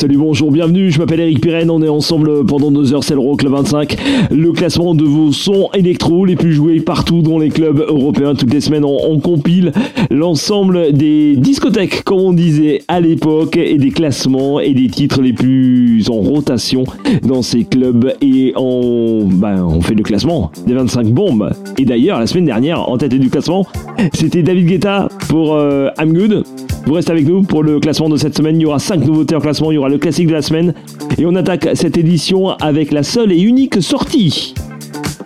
Salut, bonjour, bienvenue, je m'appelle Eric Pirenne, on est ensemble pendant deux heures, c'est l'Euroclub 25, le classement de vos sons électro les plus joués partout dans les clubs européens. Toutes les semaines, on, compile l'ensemble des discothèques, comme on disait à l'époque, et des classements et des titres les plus en rotation dans ces clubs. Et on, ben, fait le classement des 25 bombes. Et d'ailleurs, la semaine dernière, en tête du classement, c'était David Guetta pour euh, I'm Good. Vous restez avec nous pour le classement de cette semaine. Il y aura 5 nouveautés en classement. Il y aura le classique de la semaine. Et on attaque cette édition avec la seule et unique sortie.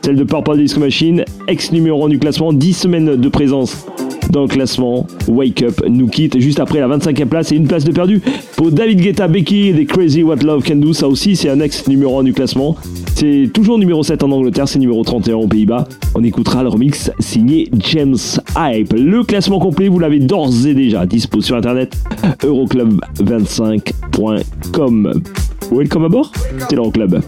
Celle de Purple Disco Machine, ex numéro 1 du classement. 10 semaines de présence dans le classement. Wake Up nous quitte juste après la 25e place et une place de perdu pour David Guetta, Becky des Crazy What Love Can Do. Ça aussi, c'est un ex numéro 1 du classement. C'est toujours numéro 7 en Angleterre, c'est numéro 31 aux Pays-Bas. On écoutera le remix signé James Hype. Le classement complet, vous l'avez d'ores et déjà dispo sur internet euroclub25.com. Welcome à bord, c'est l'Euroclub.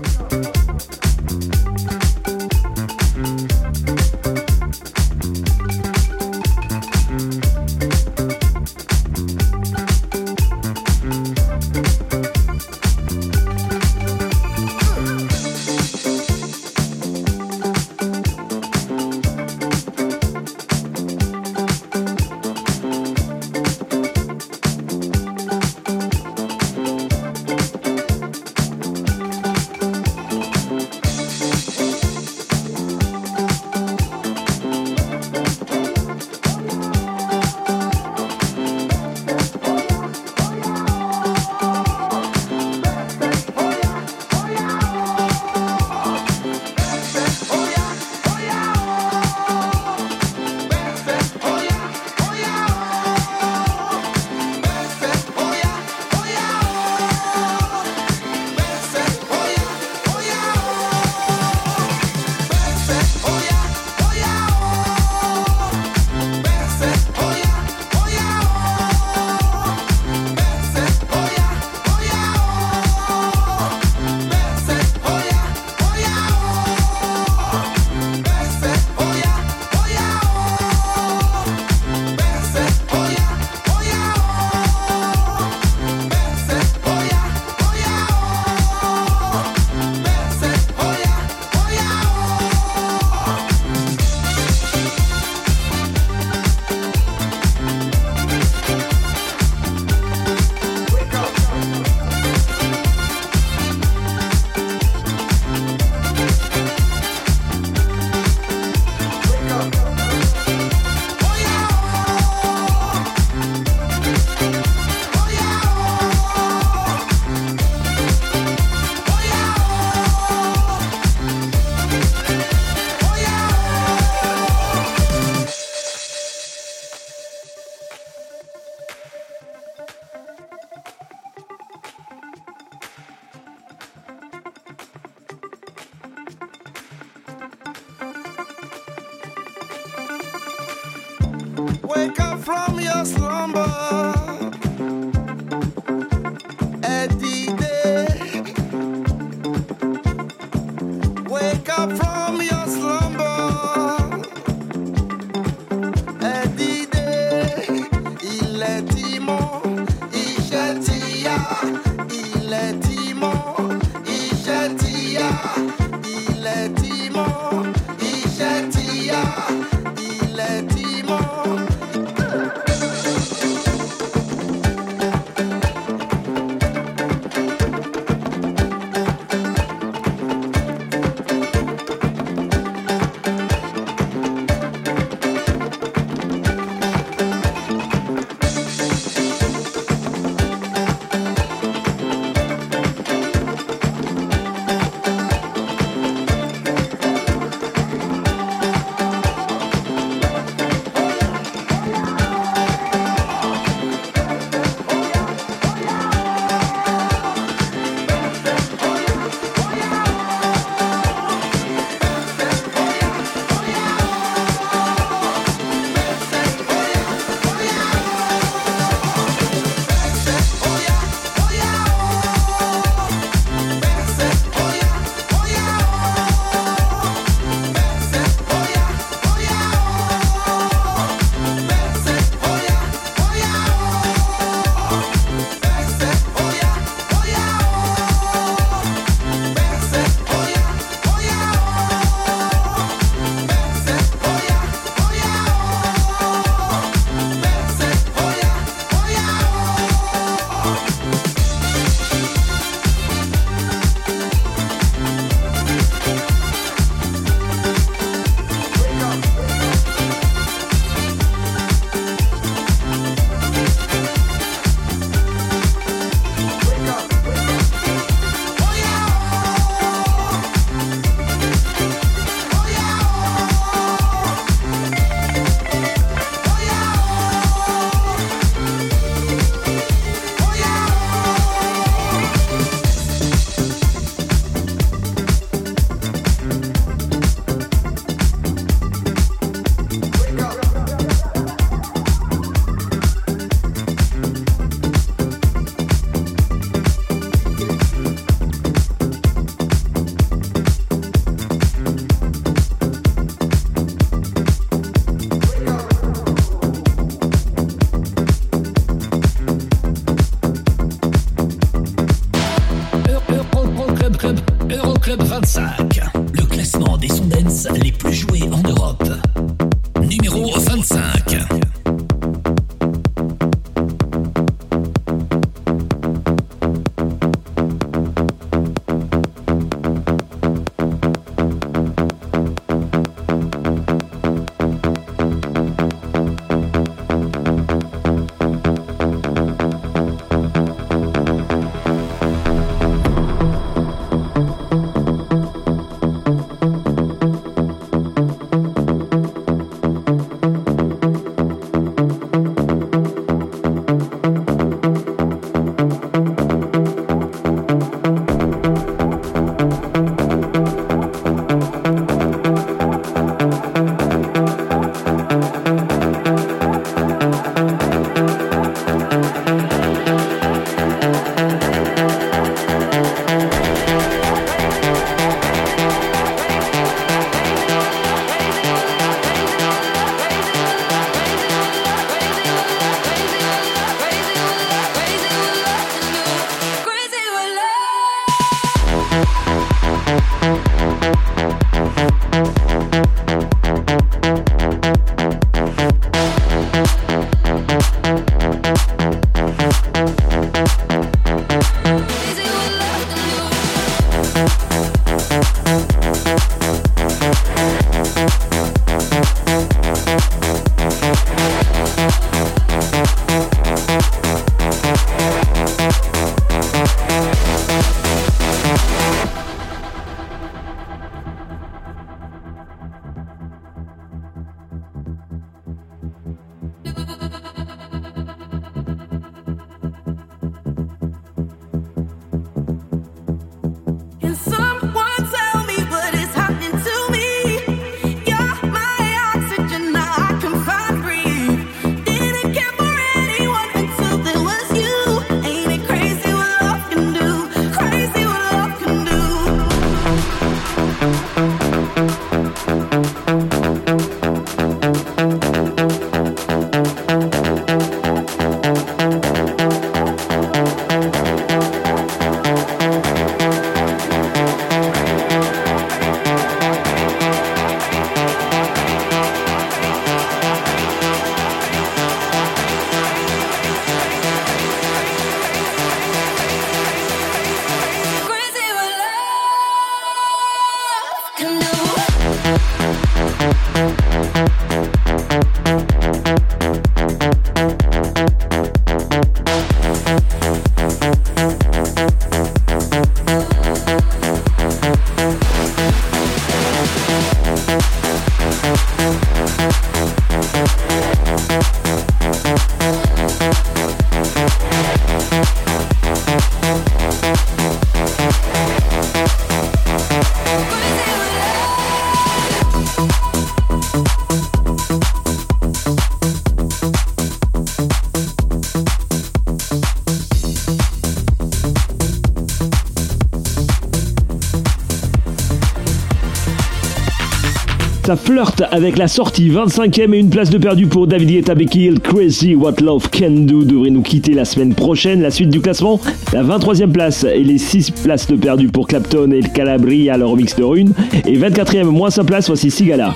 ça flirte avec la sortie. 25e et une place de perdu pour David Guetta, Becky Hill, Crazy What Love Can Do devrait nous quitter la semaine prochaine. La suite du classement, la 23e place et les 6 places de perdu pour Clapton et le Calabria, leur mix de rune. Et 24e, moins sa place, voici Sigala.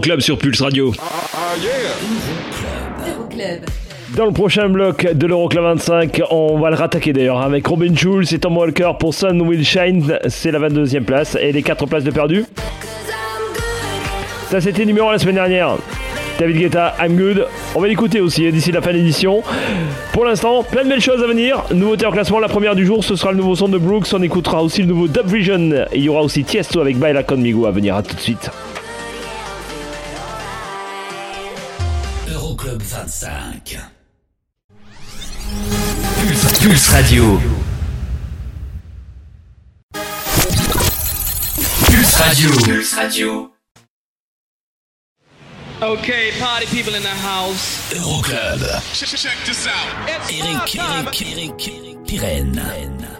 C'est l'Euroclub sur Pulse Radio. Euroclub. Dans le prochain bloc de l'Euroclub 25, on va le rattaquer d'ailleurs avec Robin Schulz et Tom Walker pour Sun Will Shine. C'est la 22e place et les 4 places de perdu. Ça c'était numéro la semaine dernière. David Guetta, I'm Good. On va l'écouter aussi hein, d'ici la fin de l'édition. Pour l'instant, plein de belles choses à venir. Nouveauté en classement, la première du jour, ce sera le nouveau son de Brooks. On écoutera aussi le nouveau Dub Vision. Et il y aura aussi Tiesto avec Baila Conmigo à venir. À tout de suite. 25. Pulse, Pulse Radio. Pulse Radio. Pulse Radio. Okay, party people in the house. Euroclub. Check this out. It's Eric. Eric, Eric, Eric, Pirenne.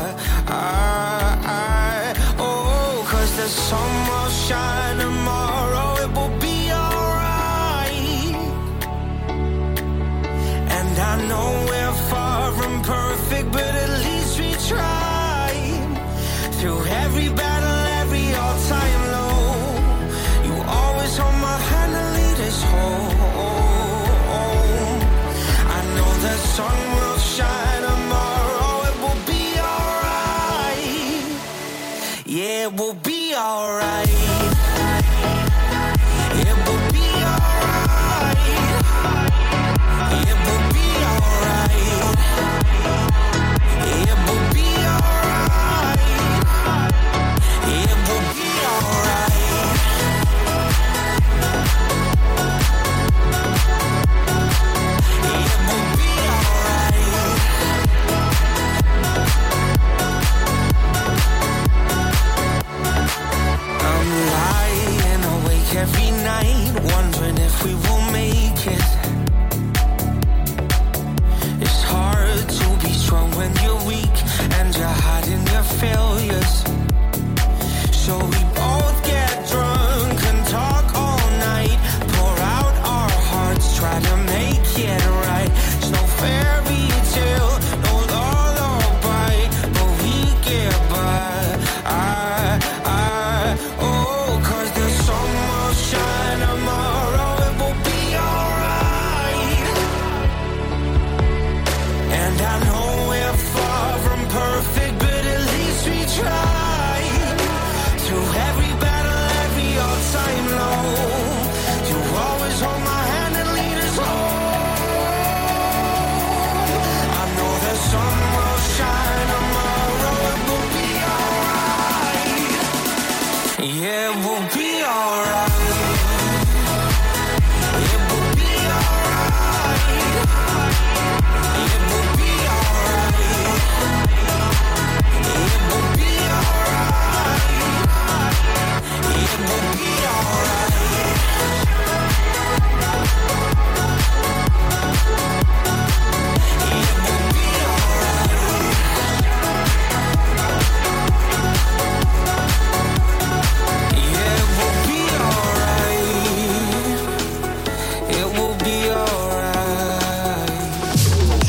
I, I, oh, cause the sun will shine nine.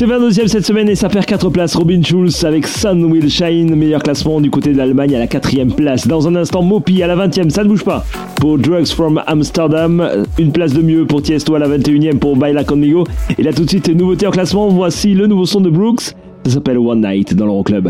C'est 22e cette semaine et ça perd 4 places. Robin Schulz avec Sun Will Shine, meilleur classement du côté de l'Allemagne à la 4 place. Dans un instant, Mopi à la 20e, ça ne bouge pas. Pour Drugs from Amsterdam, une place de mieux pour Tiesto à la 21e pour Baila Conmigo. Et là tout de suite, nouveauté en classement, voici le nouveau son de Brooks. Ça s'appelle One Night dans l'Euroclub.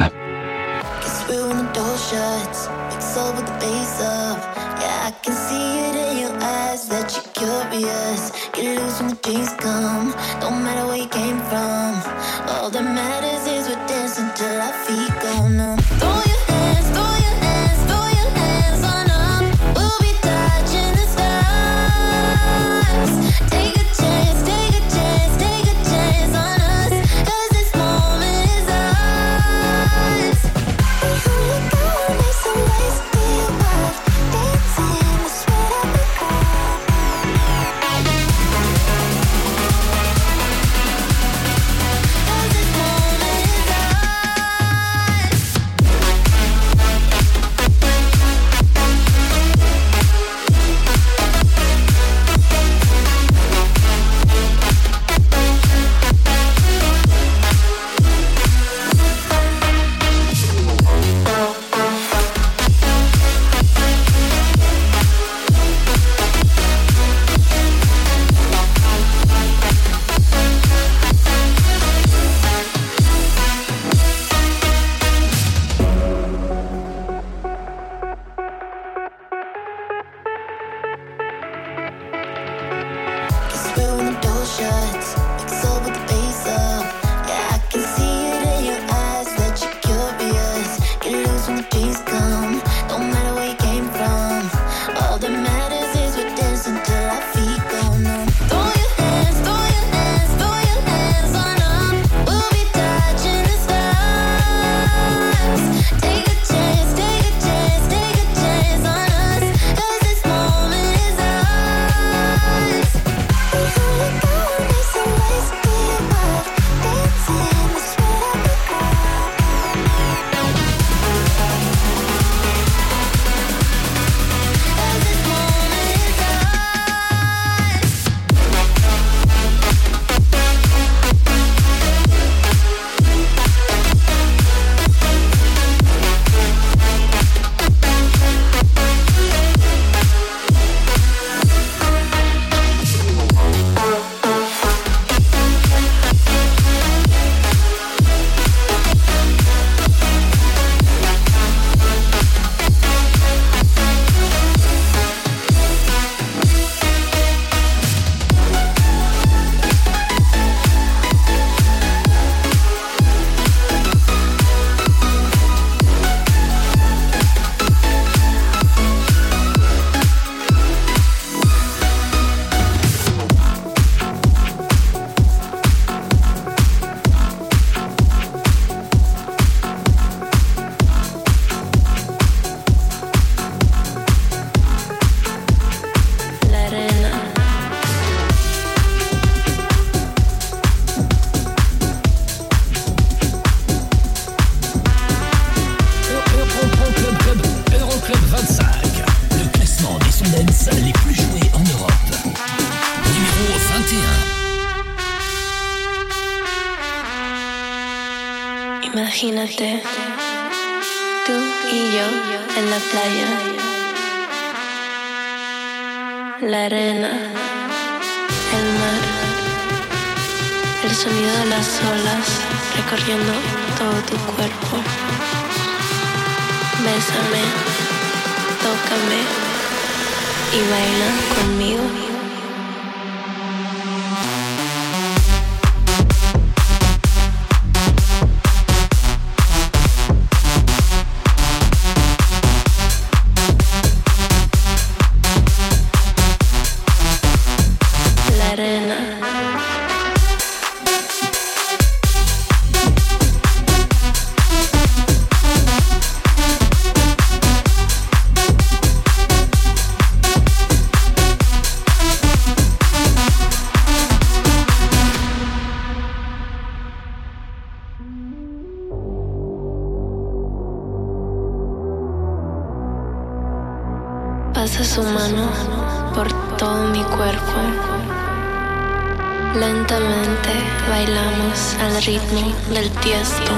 su mano por todo mi cuerpo. Lentamente bailamos al ritmo del tiesto.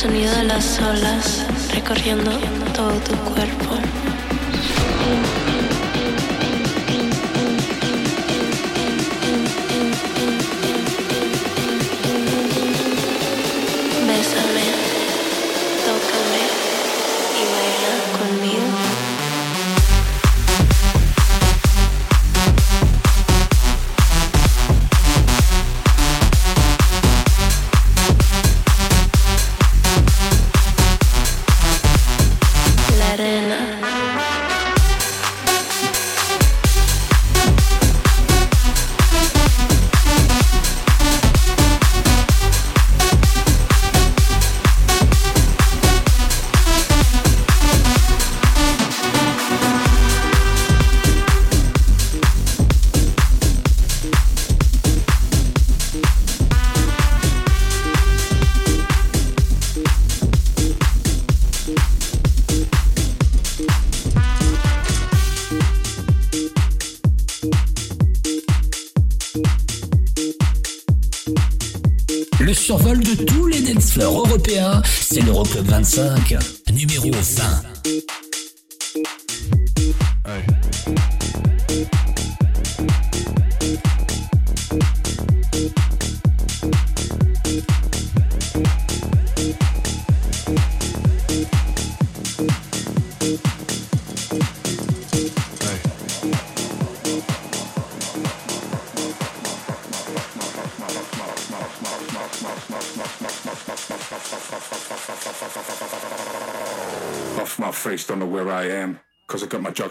sonido de las olas recorriendo todo tu cuerpo. l'Euroclub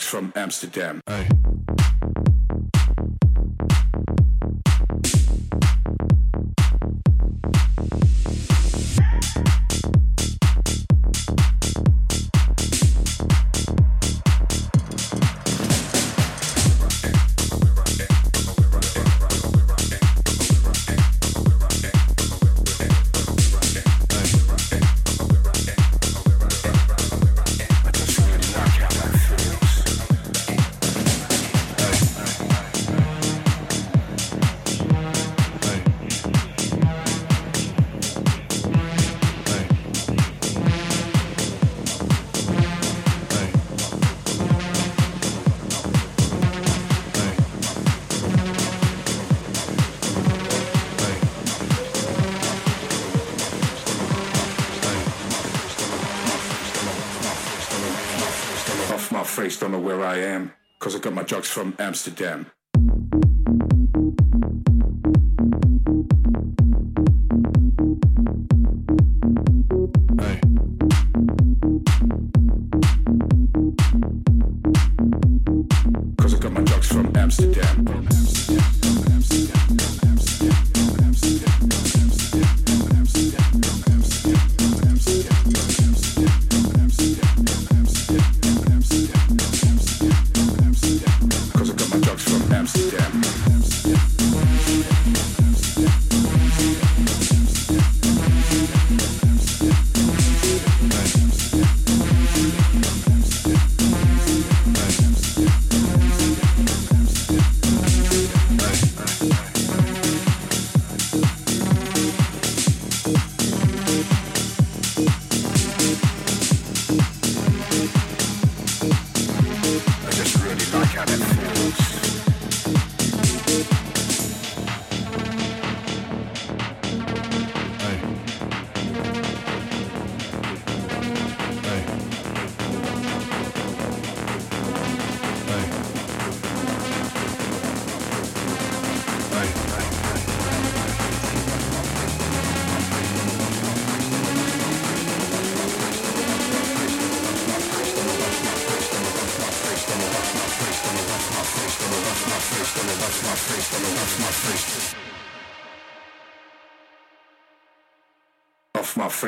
from Amsterdam. Jocks from Amsterdam. Amsterdam. Amsterdam.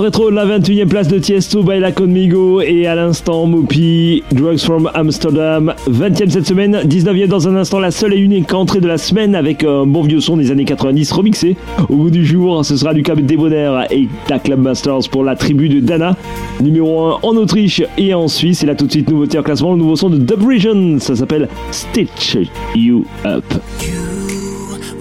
Rétro, la 21e place de Tiesto by la Conmigo et à l'instant Mopi, Drugs from Amsterdam. 20e cette semaine, 19e dans un instant, la seule et unique entrée de la semaine avec un bon vieux son des années 90 remixé. Au bout du jour, ce sera du Club Débonnaire et la Club Masters pour la tribu de Dana. Numéro 1 en Autriche et en Suisse. Et là tout de suite, nouveauté en classement, le nouveau son de Dub Region. Ça s'appelle Stitch You Up.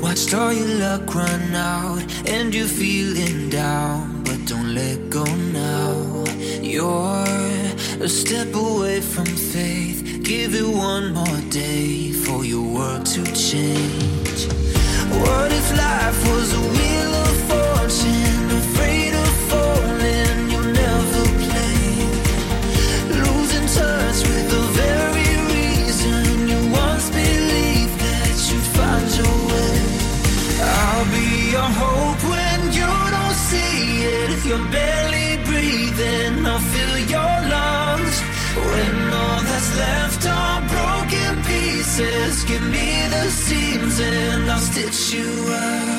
Watched all your luck run out and feeling down, don't let go now. You're a step away from faith. give it one more day for your world to change. What if life was a wheel of fortune, afraid of falling, you'll never play? Losing touch with the very reason you once believed that you'd find your way. I'll be your hope you're barely breathing, I'll fill your lungs. When all that's left are broken pieces, give me the seams and I'll stitch you up.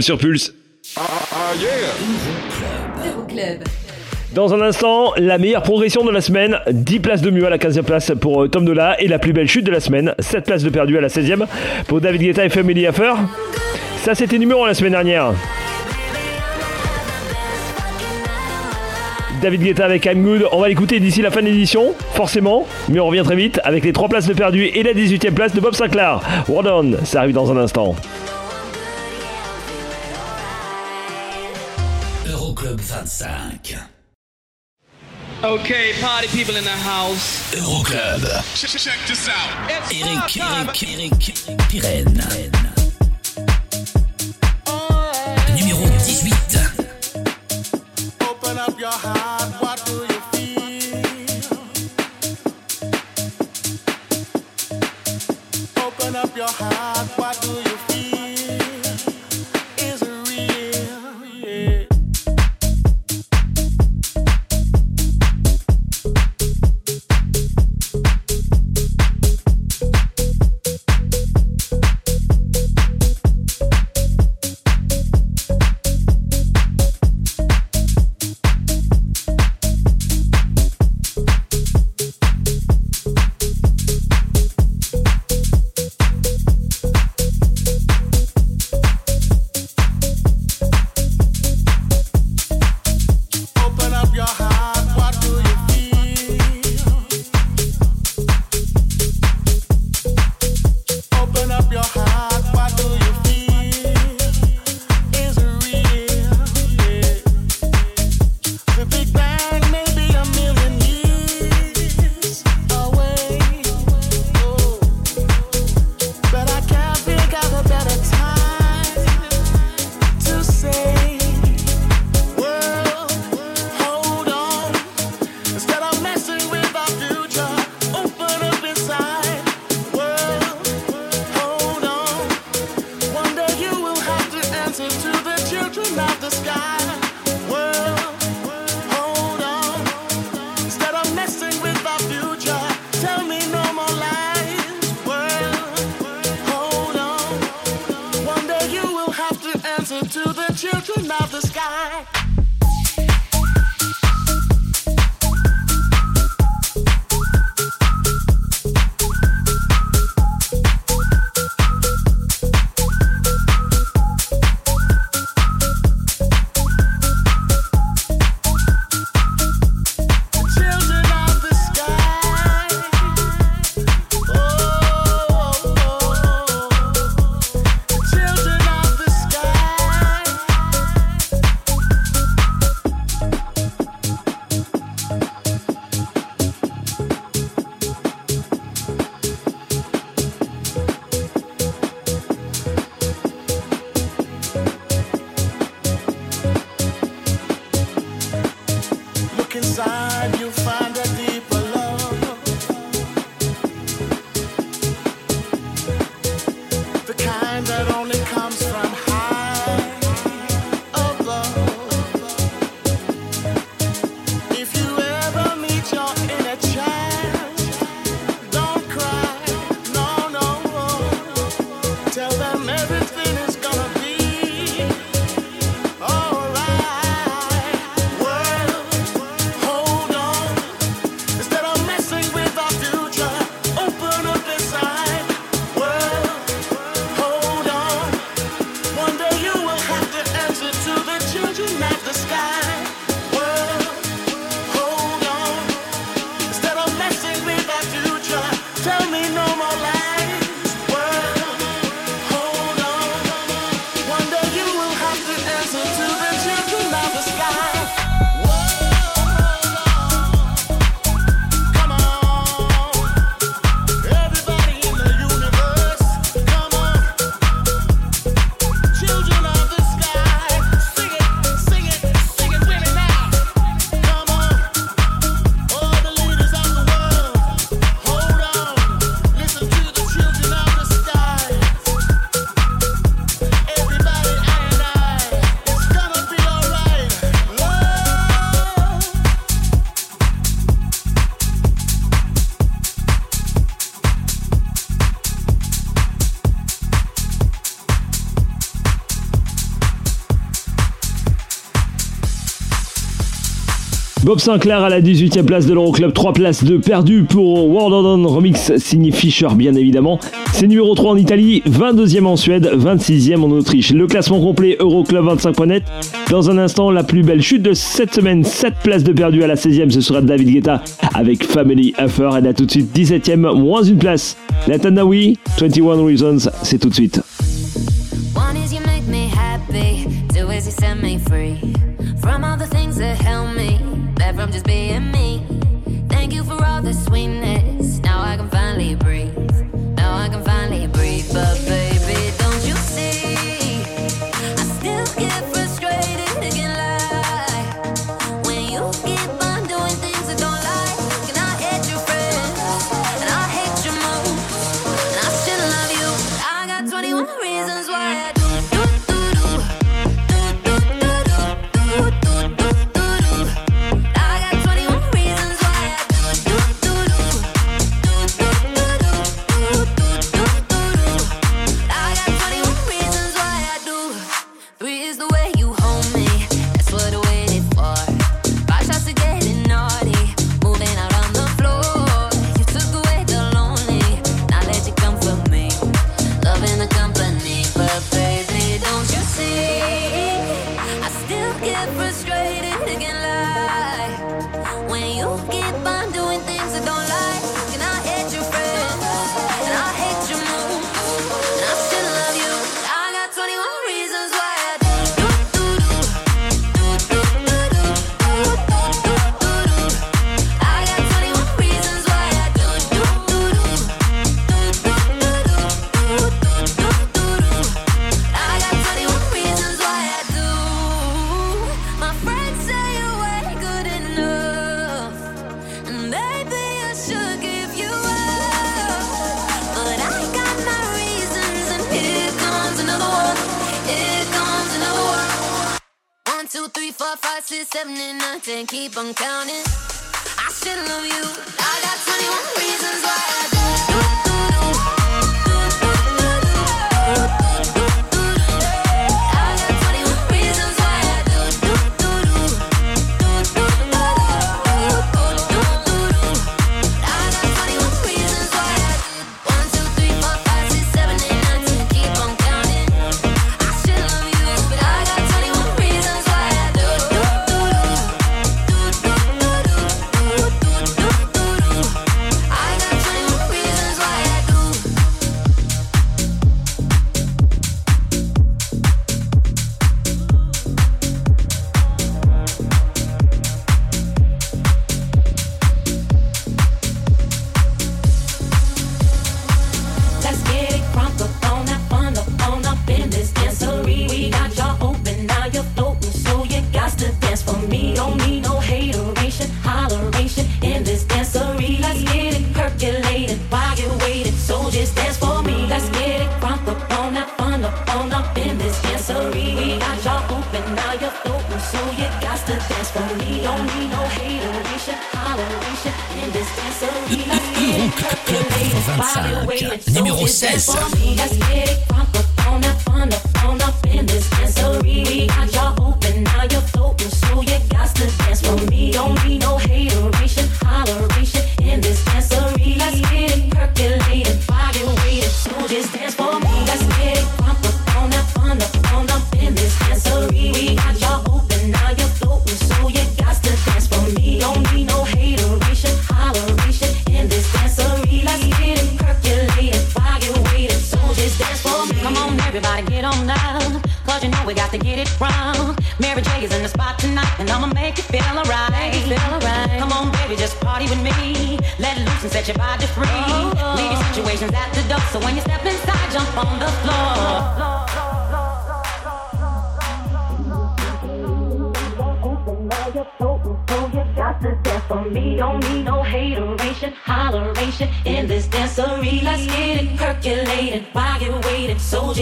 Sur Pulse. Euroclub. Dans un instant, la meilleure progression de la semaine, 10 places de mieux à la 15e place pour euh, Tom Dola et la plus belle chute de la semaine, 7 places de perdu à la 16e pour David Guetta et Family Affair. Ça c'était numéro 1 la semaine dernière. David Guetta avec I'm Good, on va l'écouter d'ici la fin de l'édition, forcément, mais on revient très vite avec les 3 places de perdu et la 18e place de Bob Sinclair. Word on, ça arrive dans un instant. 25. Okay, party people in the house. Euroclub. Check this out. It's Eric, star time. Eric, Eric, Pirenne. Numéro 18. Open up your heart. Bob Sinclair à la 18e place de l'Euroclub, 3 places de perdu pour World On Remix signé Fischer bien évidemment. C'est numéro 3 en Italie, 22e en Suède, 26e en Autriche. Le classement complet Euroclub25.net. Dans un instant, la plus belle chute de cette semaine, 7 places de perdu à la 16e, ce sera David Guetta avec Family Affair. Elle a tout de suite 17e, moins une place. La Tanawi, 21 Reasons, c'est tout de suite.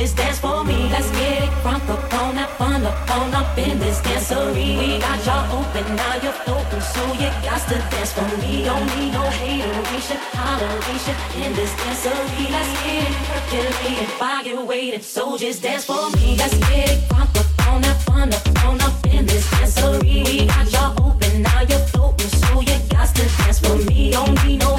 this dance for me. Let's get it crunk up on up, fun up, on up in this dancery. We got y'all open, now you're open, so you got to dance for me. Don't need no hateration, toleration in this dancery. Let's get it percolating, fire waiting, so just dance for me. Let's get it crunk up on up, fun up, on up in this dancery. We got y'all open, now you're floating, so you got to dance for me. Don't need no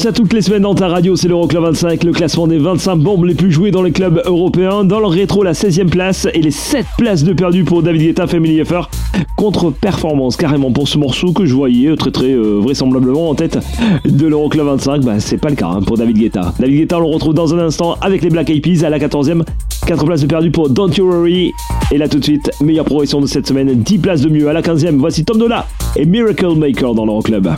ça toutes les semaines dans ta radio, c'est l'Euroclub 25, le classement des 25 bombes les plus jouées dans les clubs européens. Dans le rétro, la 16e place et les 7 places de perdu pour David Guetta, Family Affair. Contre-performance carrément pour ce morceau que je voyais très très euh, vraisemblablement en tête de l'Euroclub 25. Bah, c'est pas le cas hein, pour David Guetta. David Guetta, on le retrouve dans un instant avec les Black Eyed Peas à la 14e. 4 places de perdu pour Don't You Worry. Et là tout de suite, meilleure progression de cette semaine, 10 places de mieux à la 15e. Voici Tom Dola et Miracle Maker dans l'Euroclub.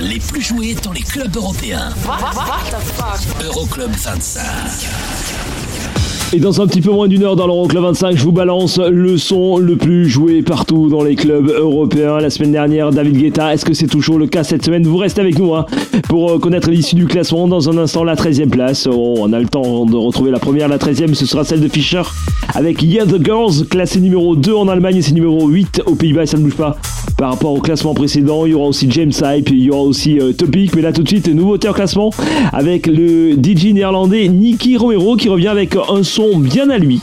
les plus joués dans les clubs européens. 25. Et dans un petit peu moins d'une heure dans l'Euroclub 25, je vous balance le son le plus joué partout dans les clubs européens. La semaine dernière, David Guetta, est-ce que c'est toujours le cas cette semaine? Vous restez avec nous hein, pour euh, connaître l'issue du classement. Dans un instant, la 13e place. on a le temps de retrouver la première. La 13e, ce sera celle de Fischer avec Yeah the Girls, classé numéro 2 en Allemagne et c'est numéro 8 aux Pays-Bas, ça ne bouge pas. Par rapport au classement précédent, il y aura aussi James Hype, il y aura aussi euh, Topic, mais là tout de suite, nouveauté en classement avec le DJ néerlandais Nicky Romero qui revient avec un son bien à lui.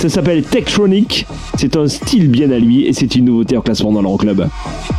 Ça s'appelle Techtronic, c'est un style bien à lui et c'est une nouveauté en classement dans l'Euroclub. It's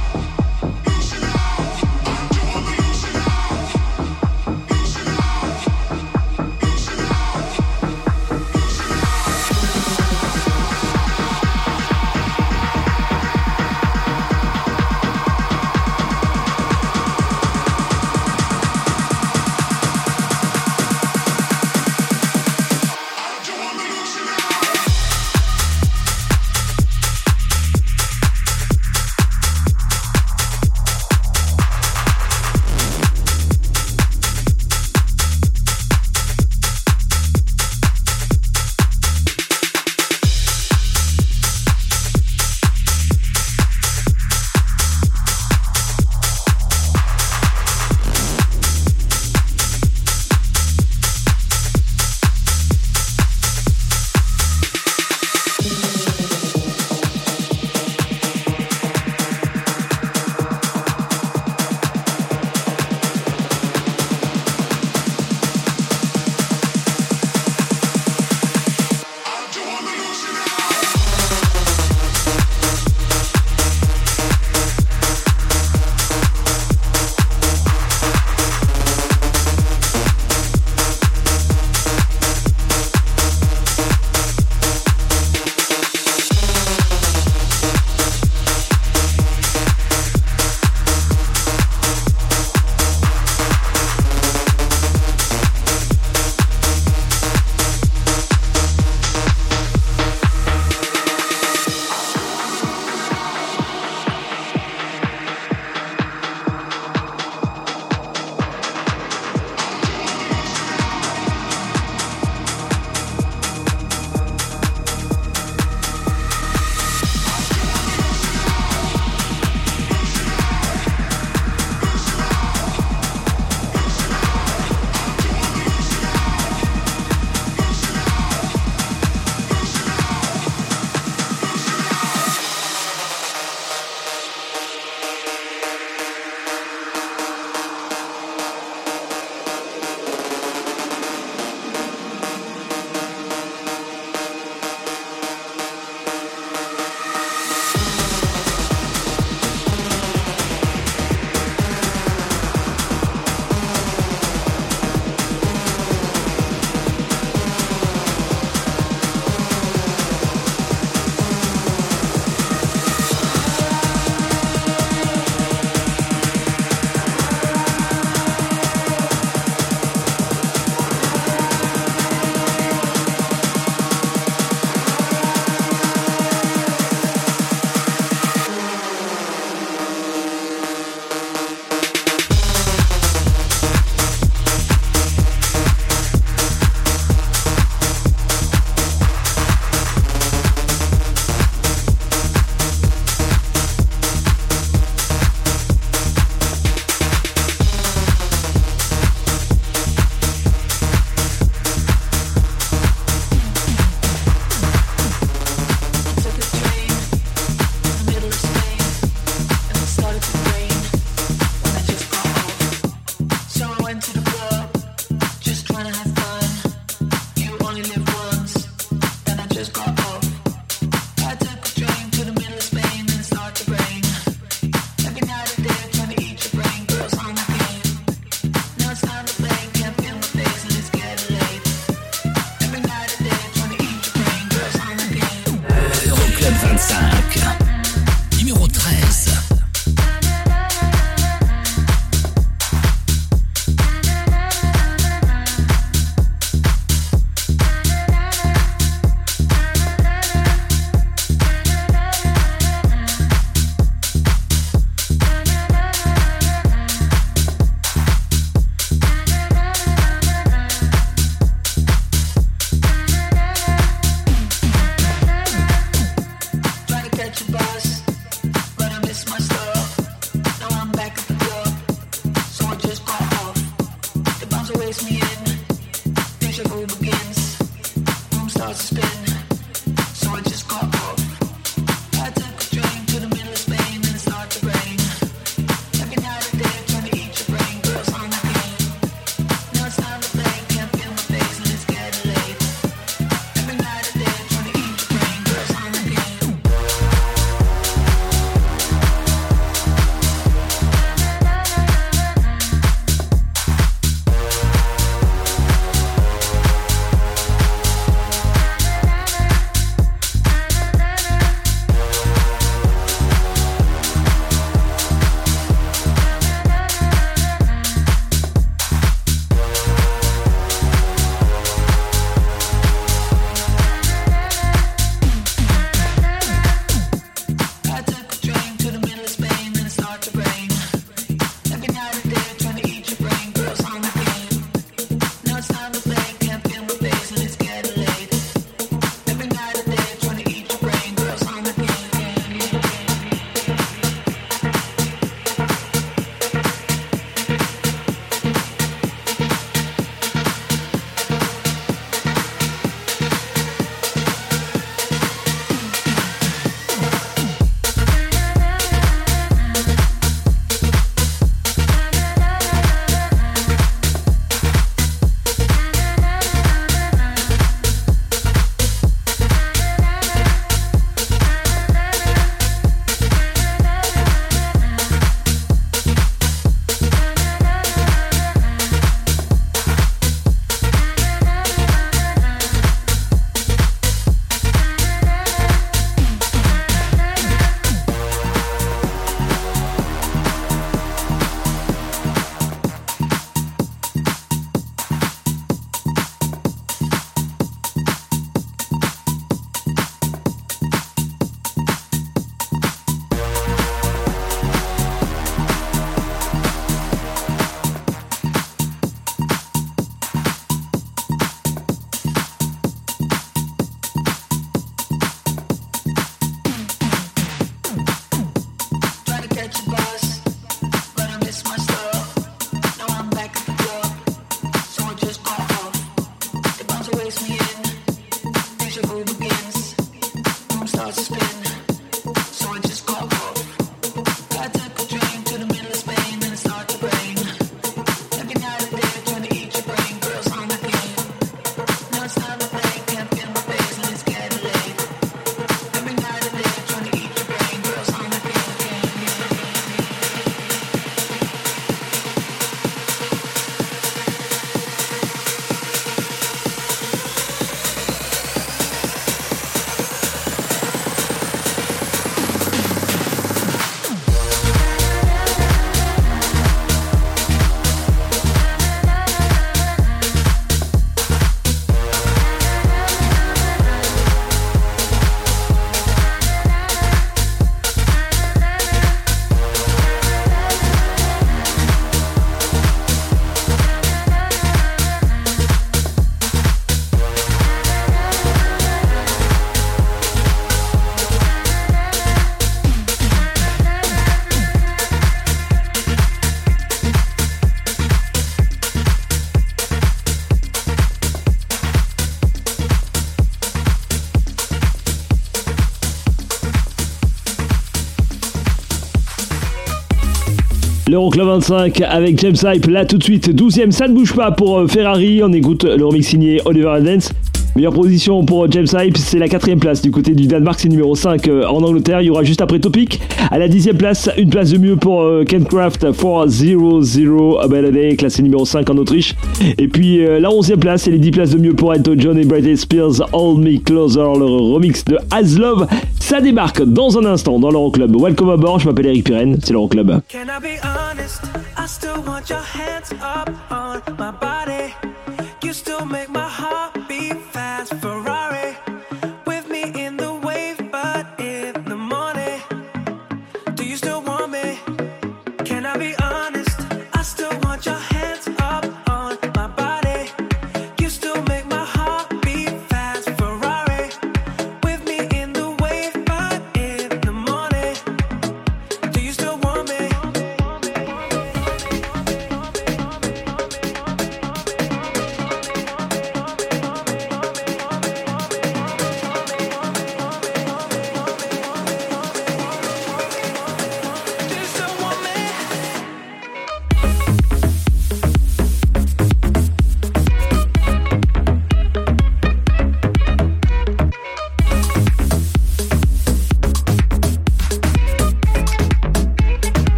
L'Euroclub 25 avec James Hype, là tout de suite, 12ème, ça ne bouge pas pour euh, Ferrari, on écoute euh, le remix signé Oliver Dance. Meilleure position pour euh, James Hype, c'est la quatrième place du côté du Danemark, c'est numéro 5 en Angleterre, il y aura juste après Topic. À la dixième place, une place de mieux pour Kencraft 4-0-0 Bad Day, classé numéro 5 en Autriche. Et puis la onzième place, c'est les 10 places de mieux pour Elton John et Britney Spears, All Me Closer, le remix de As Love. Ça débarque dans un instant dans l'Euroclub. Welcome aboard, je m'appelle Eric Pirenne, c'est l'Euroclub.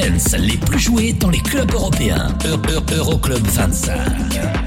dance les plus joués dans les clubs européens. Euroclub -Euro 25.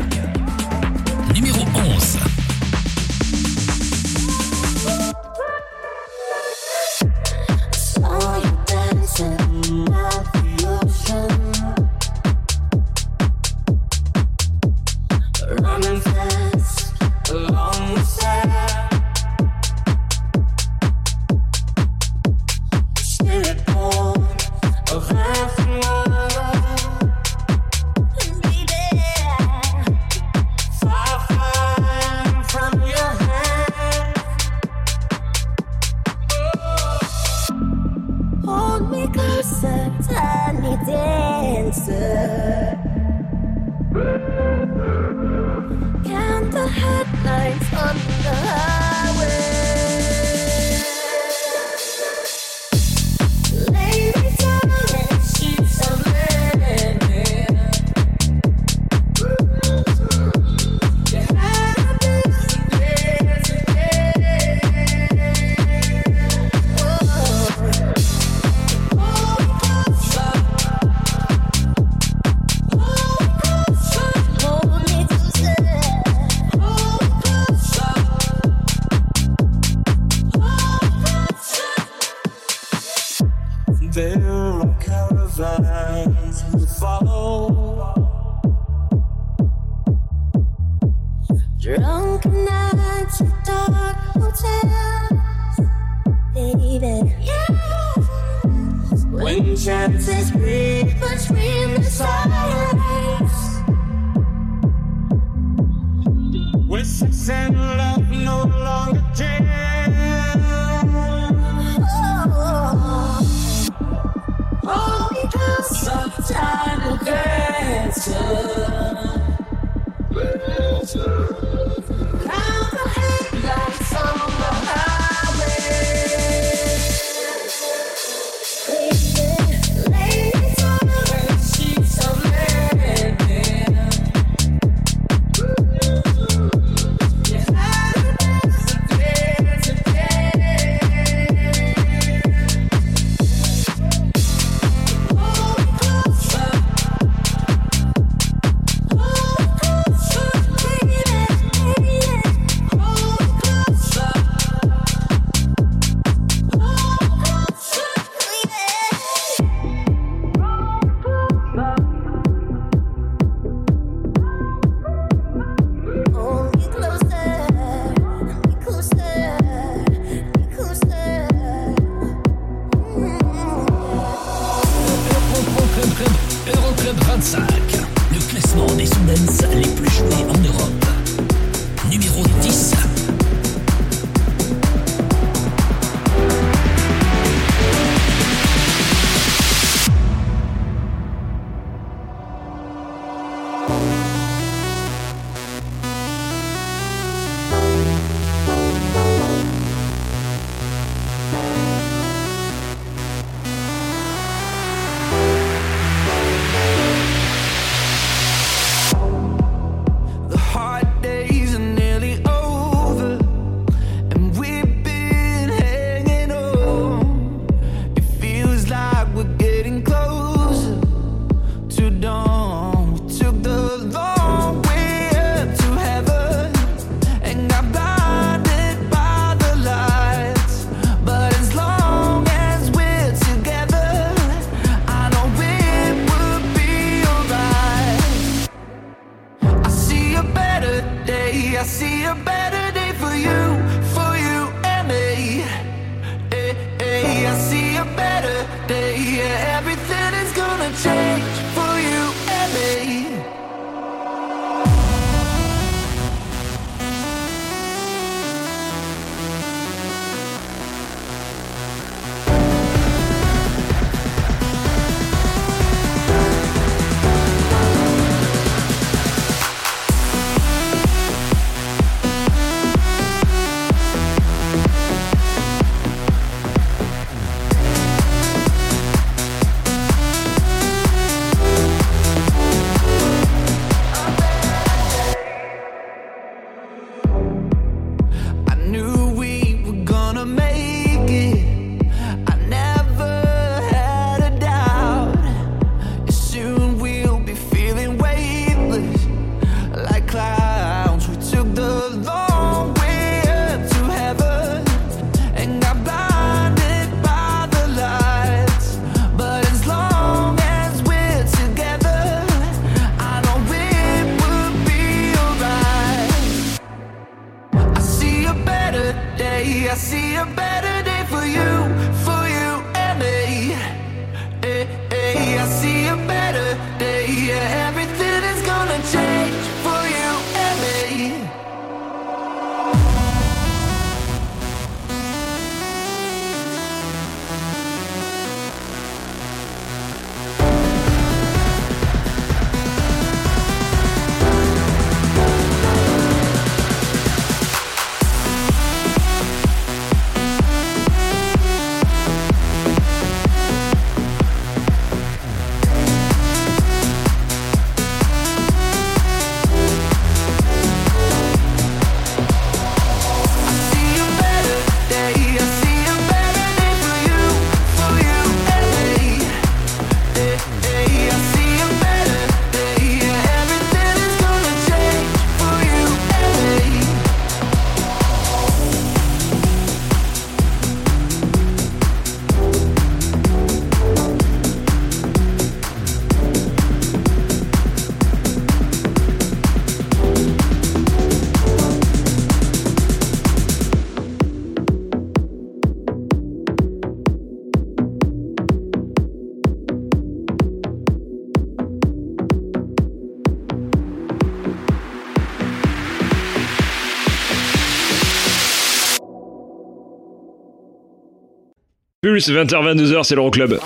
Pulse 20h-22h, c'est l'Euroclub.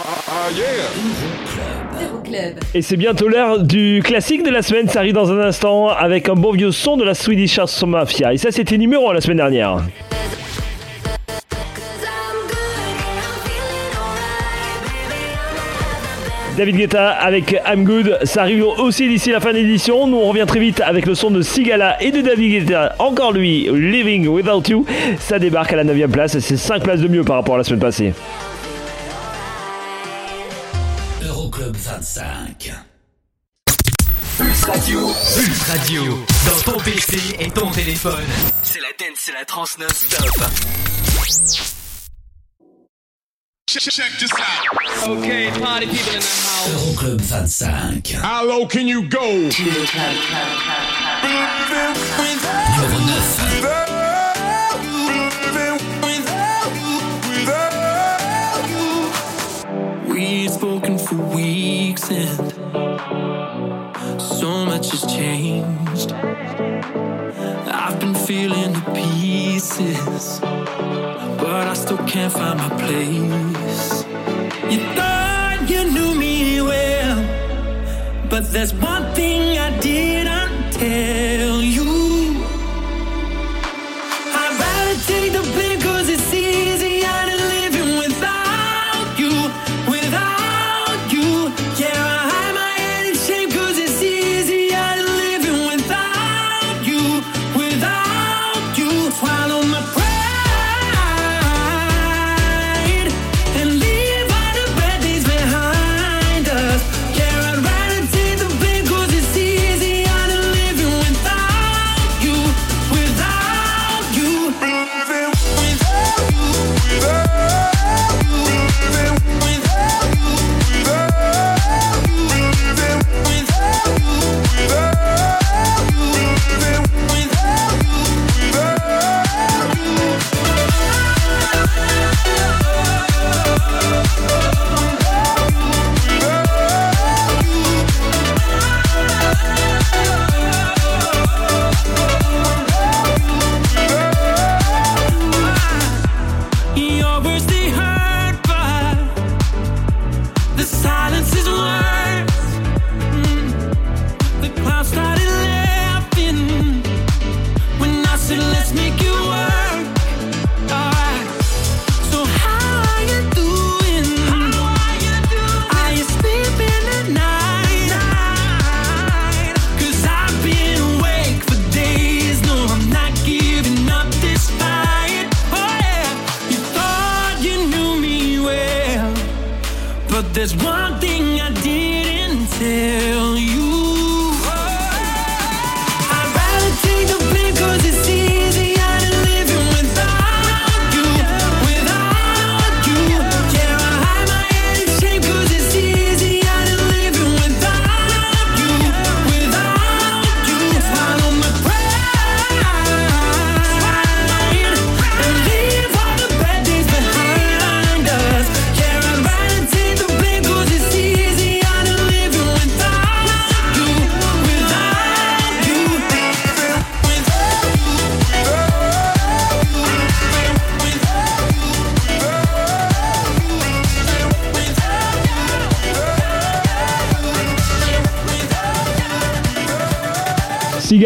Euroclub. Et c'est bientôt l'heure du classique de la semaine, ça arrive dans un instant avec un beau vieux son de la Swedish House Mafia. Et ça, c'était numéro 1 la semaine dernière. David Guetta avec I'm Good, ça arrive aussi d'ici la fin d'édition. Nous on revient très vite avec le son de Sigala et de David Guetta, encore lui, Living Without You. Ça débarque à la 9ème place et c'est 5 places de mieux par rapport à la semaine passée. Euroclub 25. Pulse Radio. Pulse Radio. Dans ton PC et ton téléphone. C'est la dance, c'est la trans non-stop. Check this out. Okay, party people in the house. Euroclub 25. How low can you go? Numéro 9. We've spoken for weeks and feeling the pieces, but I still can't find my place. You thought you knew me well, but there's one thing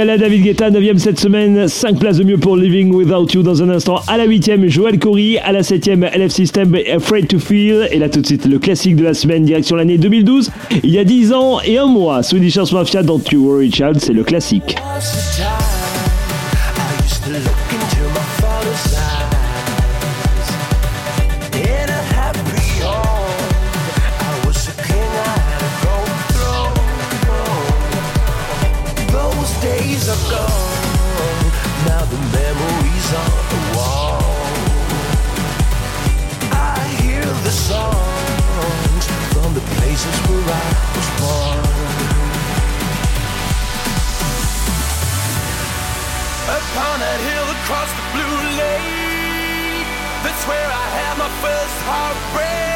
David Guetta, 9ème cette semaine, 5 places de mieux pour Living Without You dans un instant. À la 8ème, Joël Corey. À la 7ème, LF System, Afraid to Feel. Et là, tout de suite, le classique de la semaine, direction l'année 2012. Il y a 10 ans et un mois, Swedish House Mafia, Don't You Worry Child, c'est le classique. First heartbreak.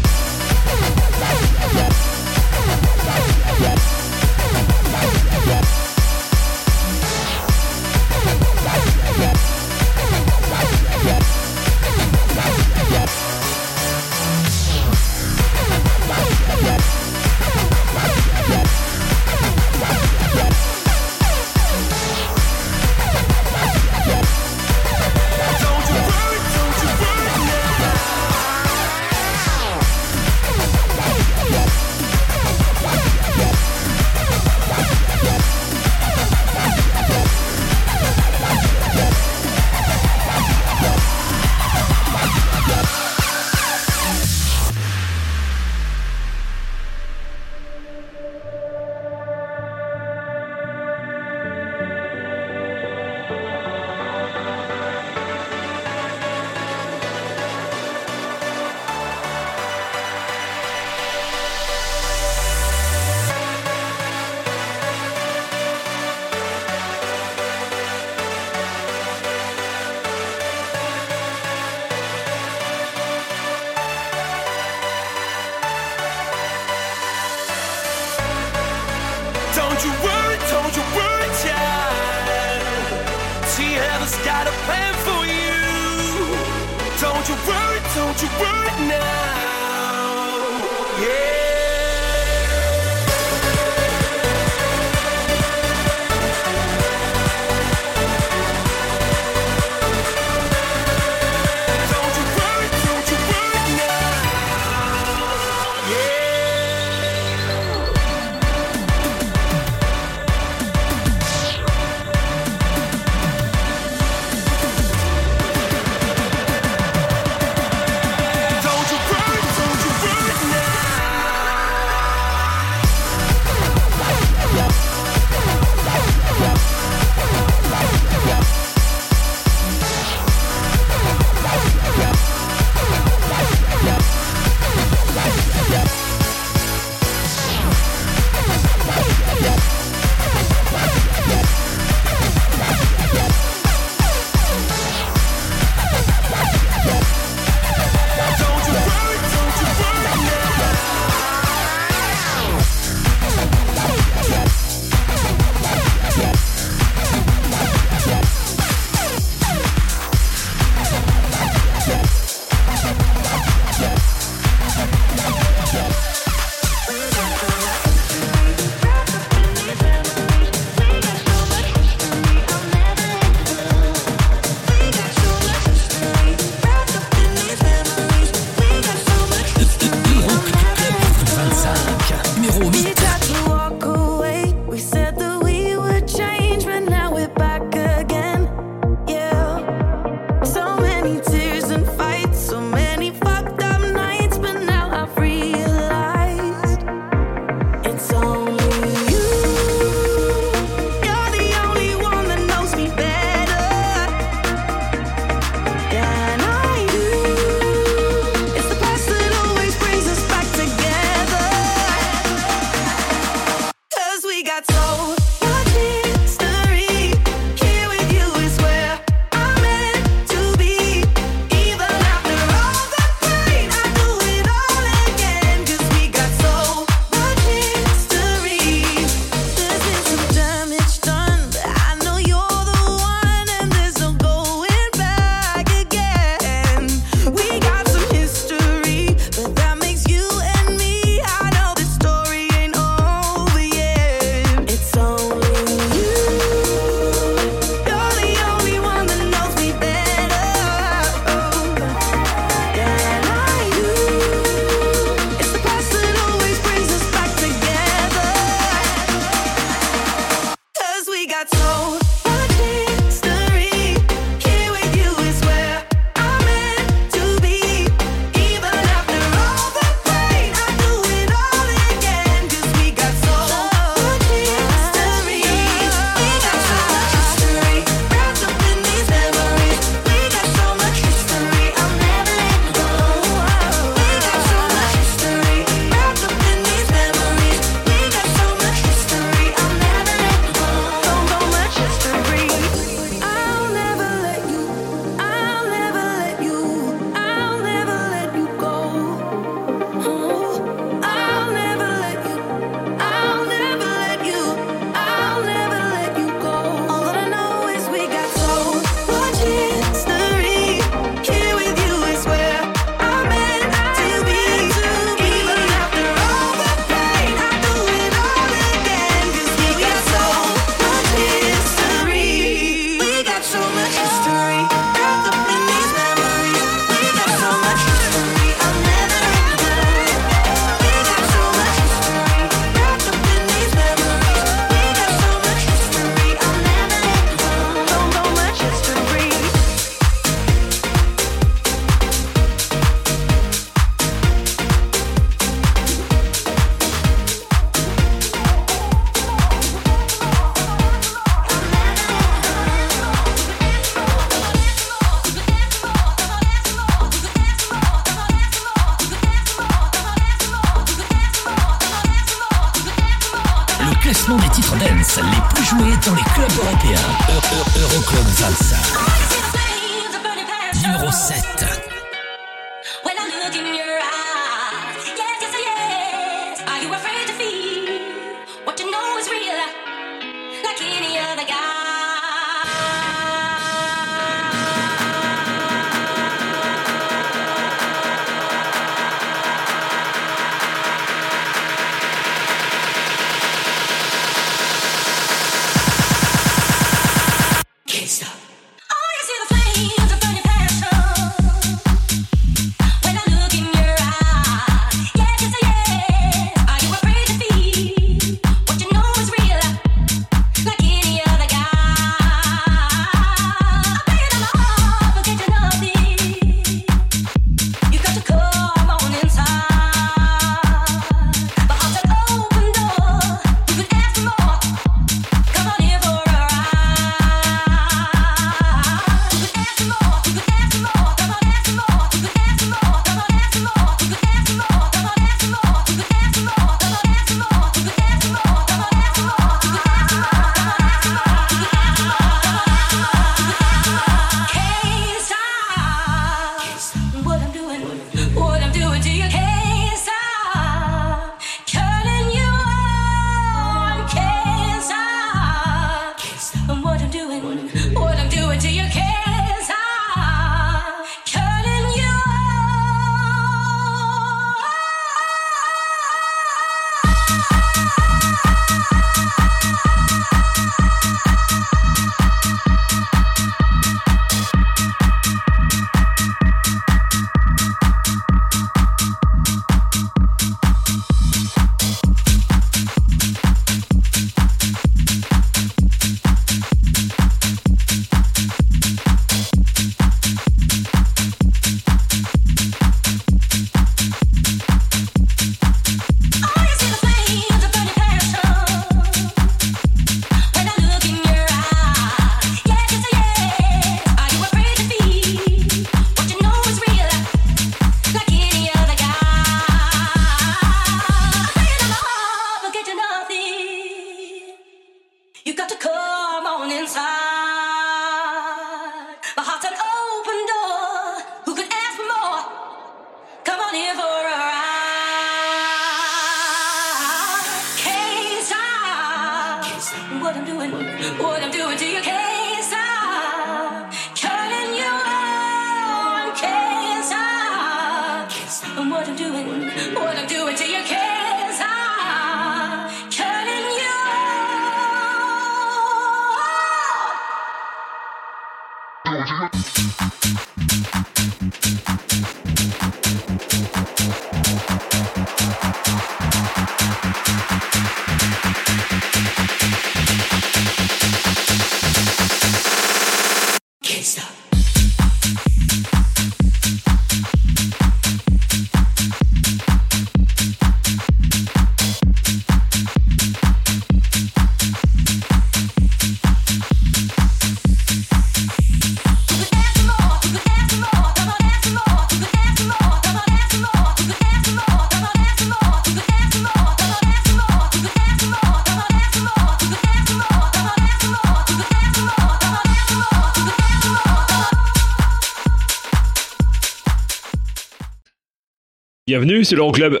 Bienvenue, c'est l'Euroclub.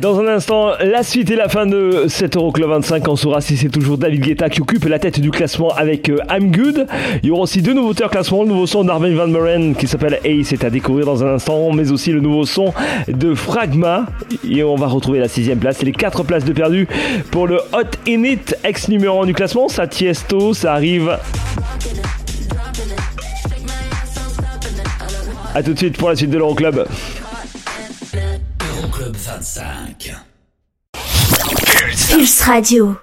Dans un instant, la suite et la fin de cet Euroclub 25. On saura si c'est toujours David Guetta qui occupe la tête du classement avec euh, I'm Good. Il y aura aussi deux nouveautés au classement. Le nouveau son d'Arvin Van Buren qui s'appelle Ace est à découvrir dans un instant, mais aussi le nouveau son de Fragma. Et on va retrouver la sixième place. C'est les quatre places de perdu pour le Hot Init, ex numéro 1 du classement. Ça tiesto, ça arrive. A tout de suite pour la suite de l'Euroclub. Euroclub 25. Pulse Radio.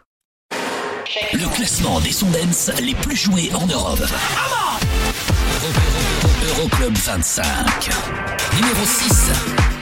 Le classement des Sondens les plus joués en Europe. Euroclub 25. Numéro 6.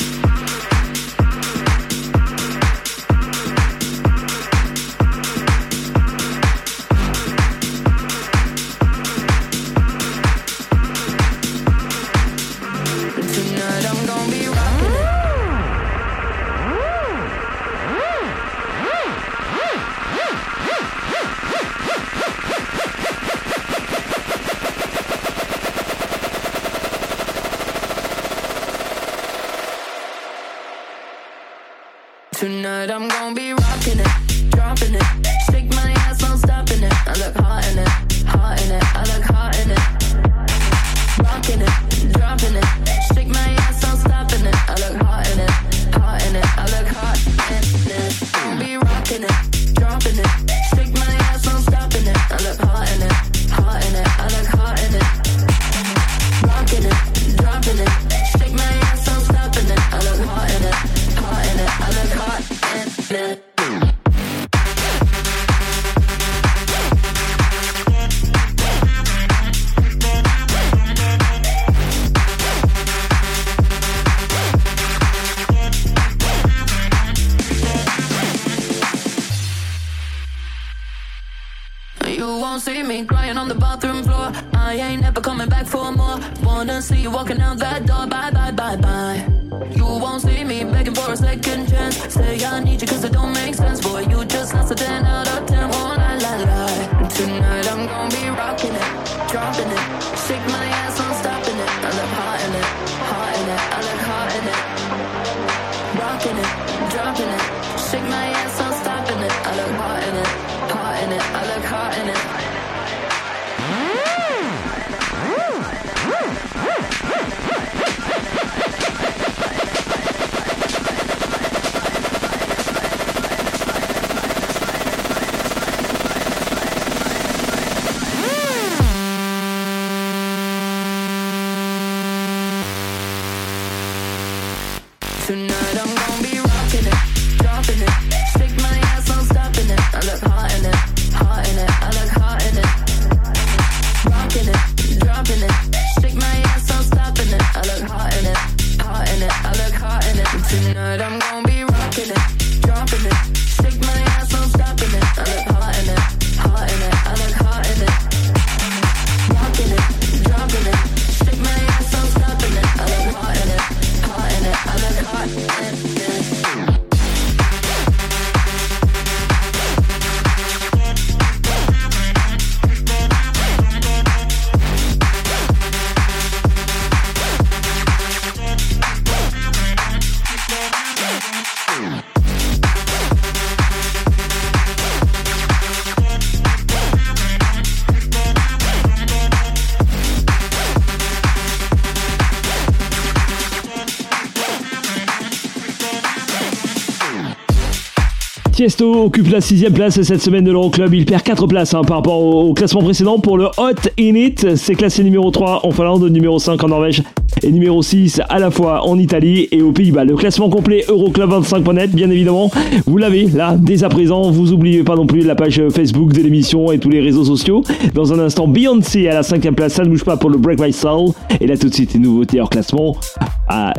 Tiesto occupe la sixième place cette semaine de l'Euroclub. Il perd 4 places hein, par rapport au, classement précédent pour le Hot Init. C'est classé numéro 3 en Finlande, numéro 5 en Norvège et numéro 6 à la fois en Italie et aux Pays-Bas. Le classement complet Euroclub 25.net, bien évidemment, vous l'avez là dès à présent. Vous oubliez pas non plus la page Facebook de l'émission et tous les réseaux sociaux. Dans un instant, Beyoncé à la cinquième place, ça ne bouge pas pour le Break My Soul. Et là tout de suite, les nouveautés hors classement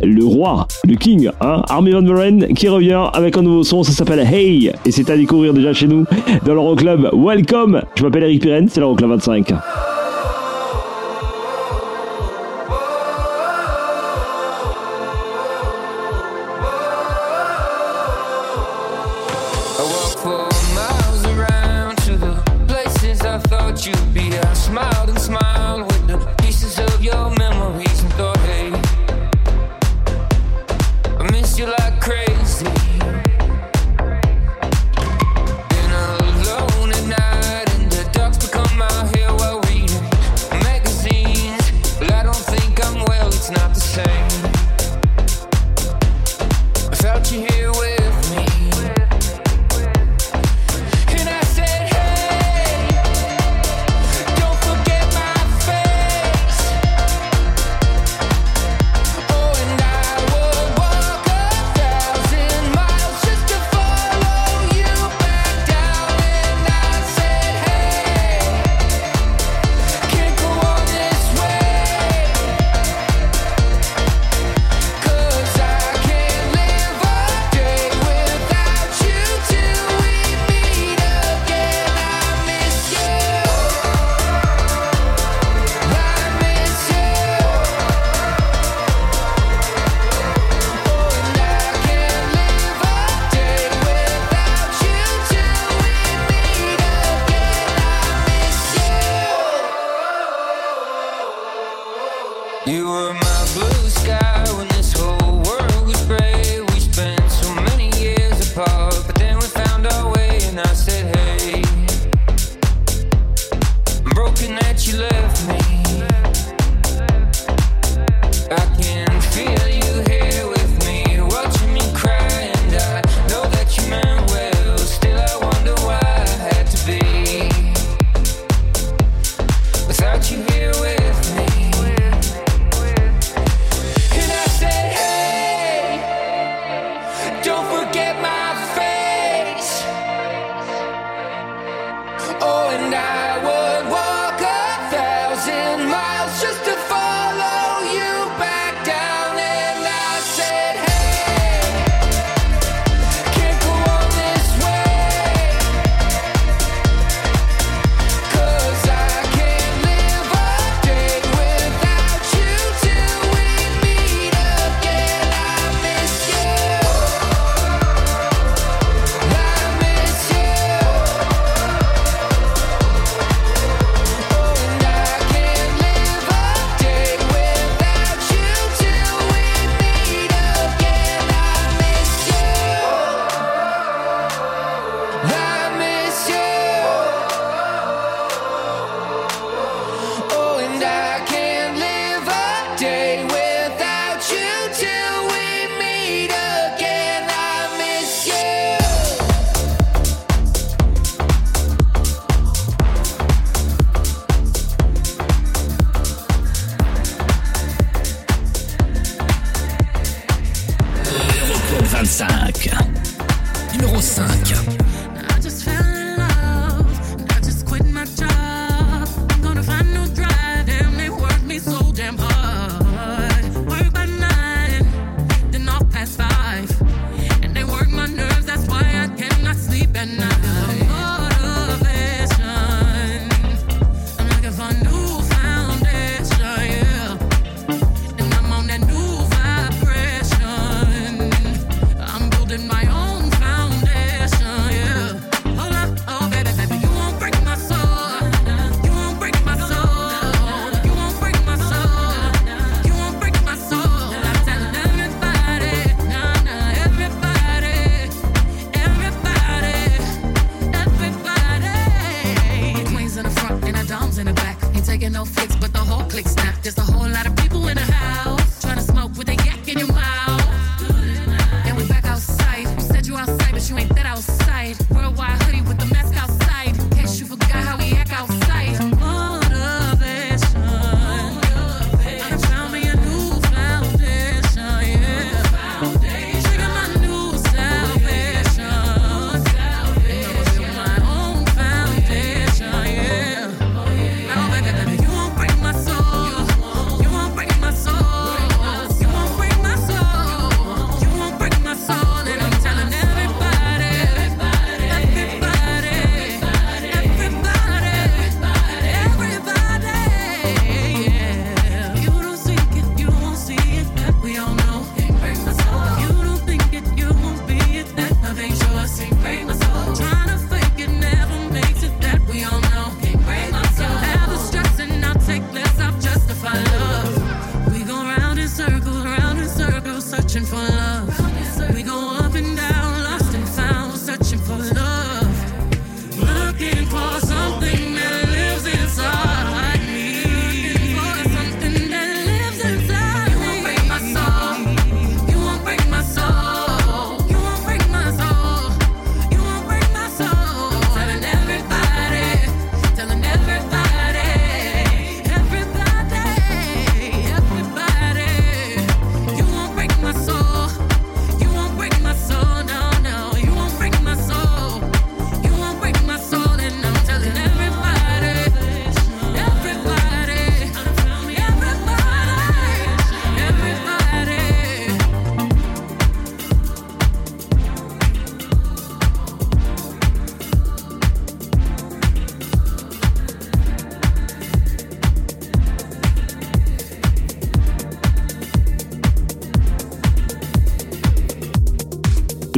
le roi, le king, hein, Armin Van Buren, qui revient avec un nouveau son, ça s'appelle Hey, et c'est à découvrir déjà chez nous dans l'Euroclub. Welcome Je m'appelle Eric Pirenne, c'est l'Euroclub 25.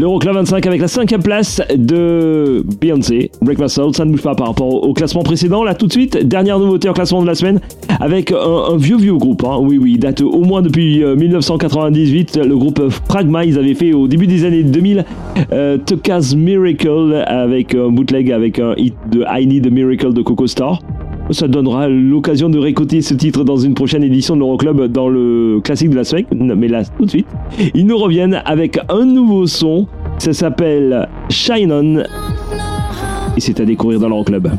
l'Euroclub 25 avec la cinquième place de Beyoncé, Break My Soul. Ça ne bouge pas par rapport au classement précédent. Là, tout de suite, dernière nouveauté en classement de la semaine avec un, vieux, vieux groupe. Hein. Oui, oui, date au moins depuis euh, 1998. Le groupe Pragma, ils avaient fait au début des années 2000 euh, Miracle avec un bootleg avec un hit de I Need a Miracle de Coco Star. Ça donnera l'occasion de récolter ce titre dans une prochaine édition de l'Euroclub dans le classique de la semaine. Mais là, tout de suite, ils nous reviennent avec un nouveau son. Ça s'appelle Shine On. Et c'est à découvrir dans l'Euroclub. Club.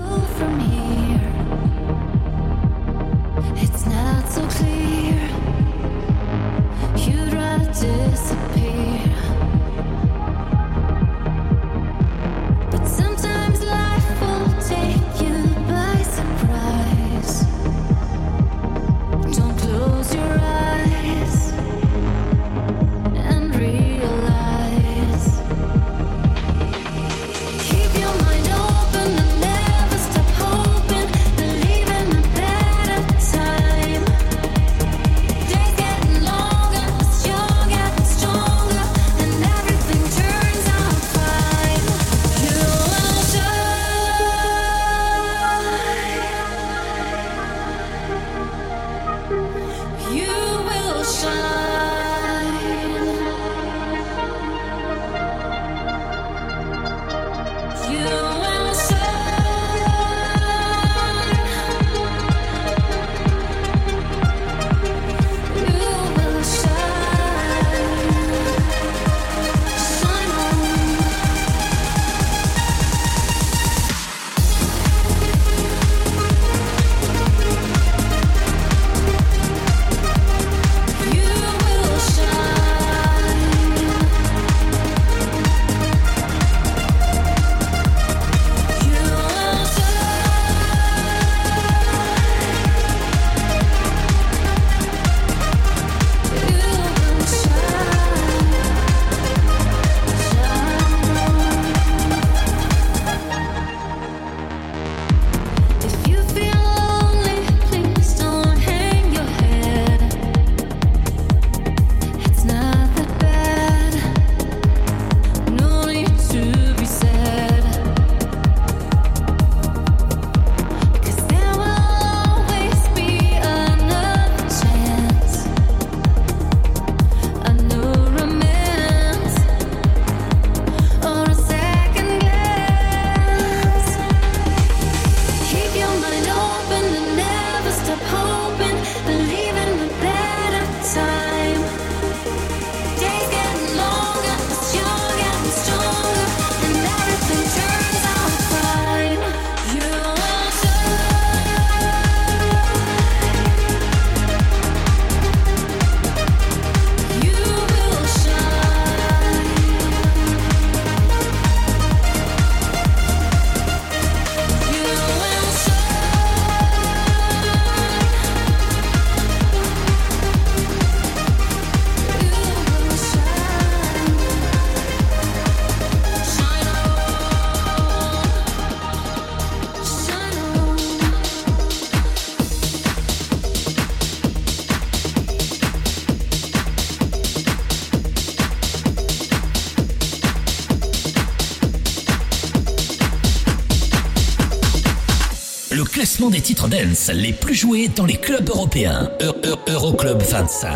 Des titres dance les plus joués dans les clubs européens. Eu- Eu- Euroclub 25.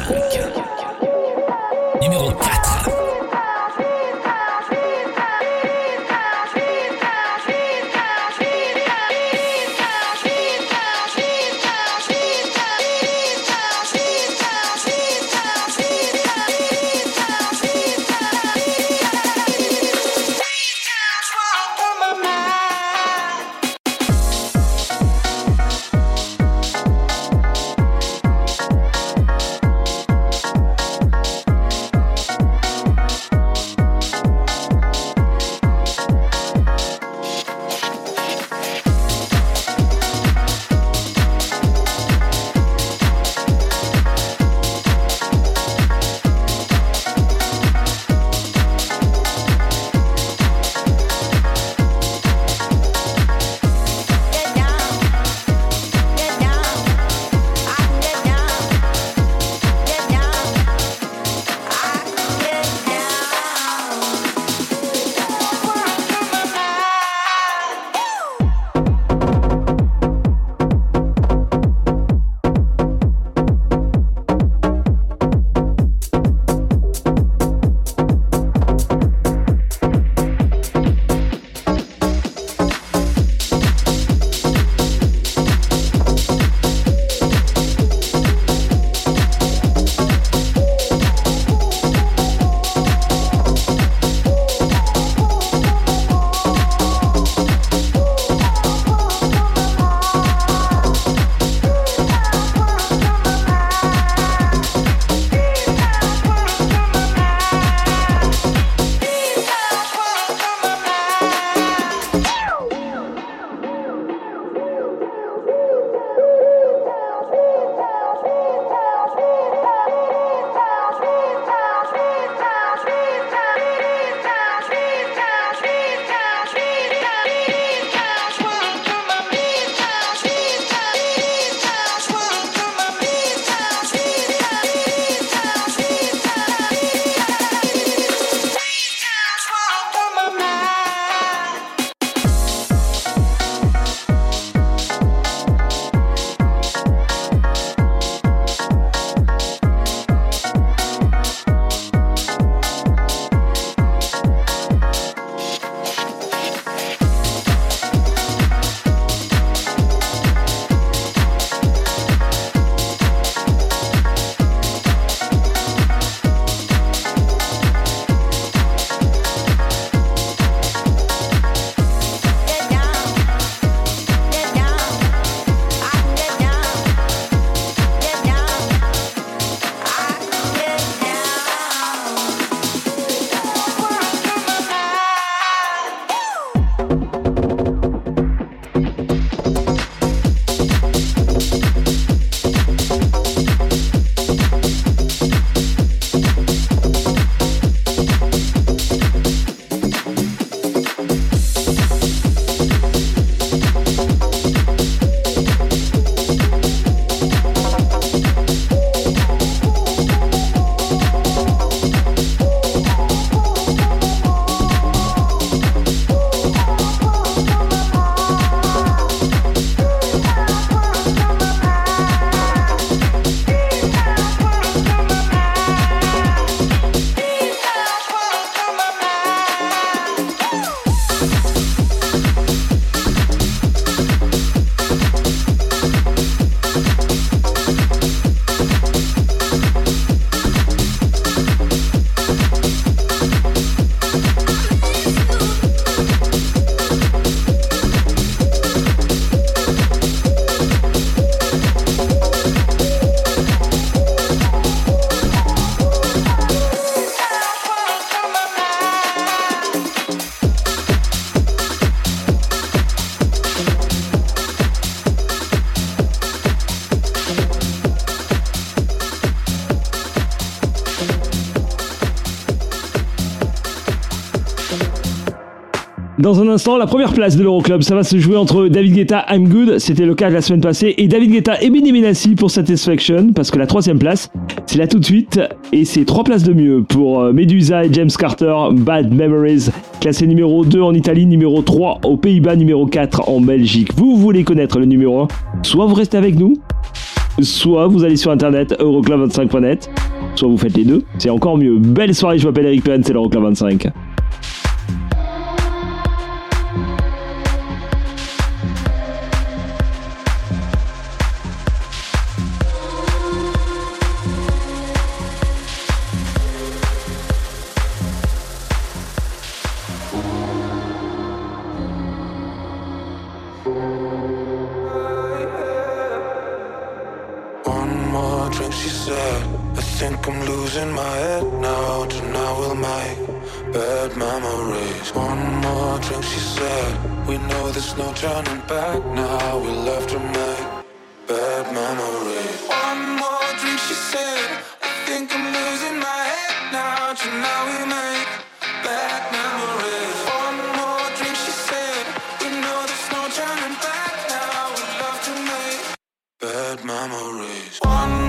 Numéro 4. Dans un instant, la première place de l'Euroclub, ça va se jouer entre David Guetta, I'm Good, c'était le cas la semaine passée, et David Guetta et Benny Benassi pour Satisfaction, parce que la troisième place, c'est là tout de suite, et c'est trois places de mieux pour euh, Medusa et James Carter, Bad Memories, classé numéro 2 en Italie, numéro 3 aux Pays-Bas, numéro 4 en Belgique. Vous voulez connaître le numéro 1 Soit vous restez avec nous, soit vous allez sur internet euroclub25.net, soit vous faites les deux, c'est encore mieux. Belle soirée, je m'appelle Eric Penn, c'est l'Euroclub 25. One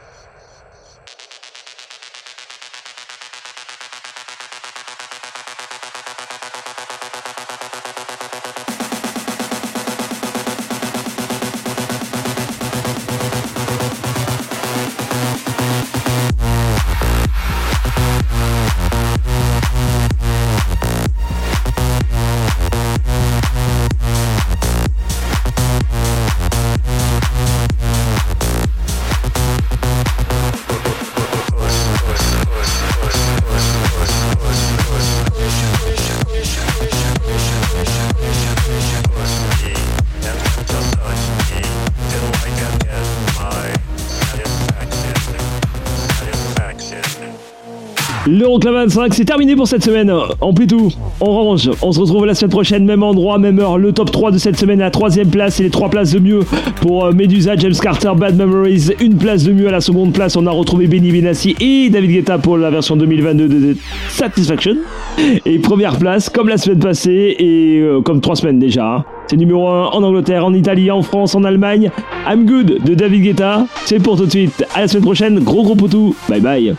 L'Euroclub 25, c'est terminé pour cette semaine. En plus tout, on range. On se retrouve la semaine prochaine, même endroit, même heure. Le top 3 de cette semaine, la troisième place et les trois places de mieux pour euh, Medusa, James Carter, Bad Memories. Une place de mieux à la seconde place. On a retrouvé Benny Benassi et David Guetta pour la version 2022 de Satisfaction. Et première place, comme la semaine passée et euh, comme trois semaines déjà. hein. C'est numéro 1 en Angleterre, en Italie, en France, en Allemagne. I'm Good de David Guetta. C'est pour tout de suite. À la semaine prochaine. Gros gros poutou. Bye bye.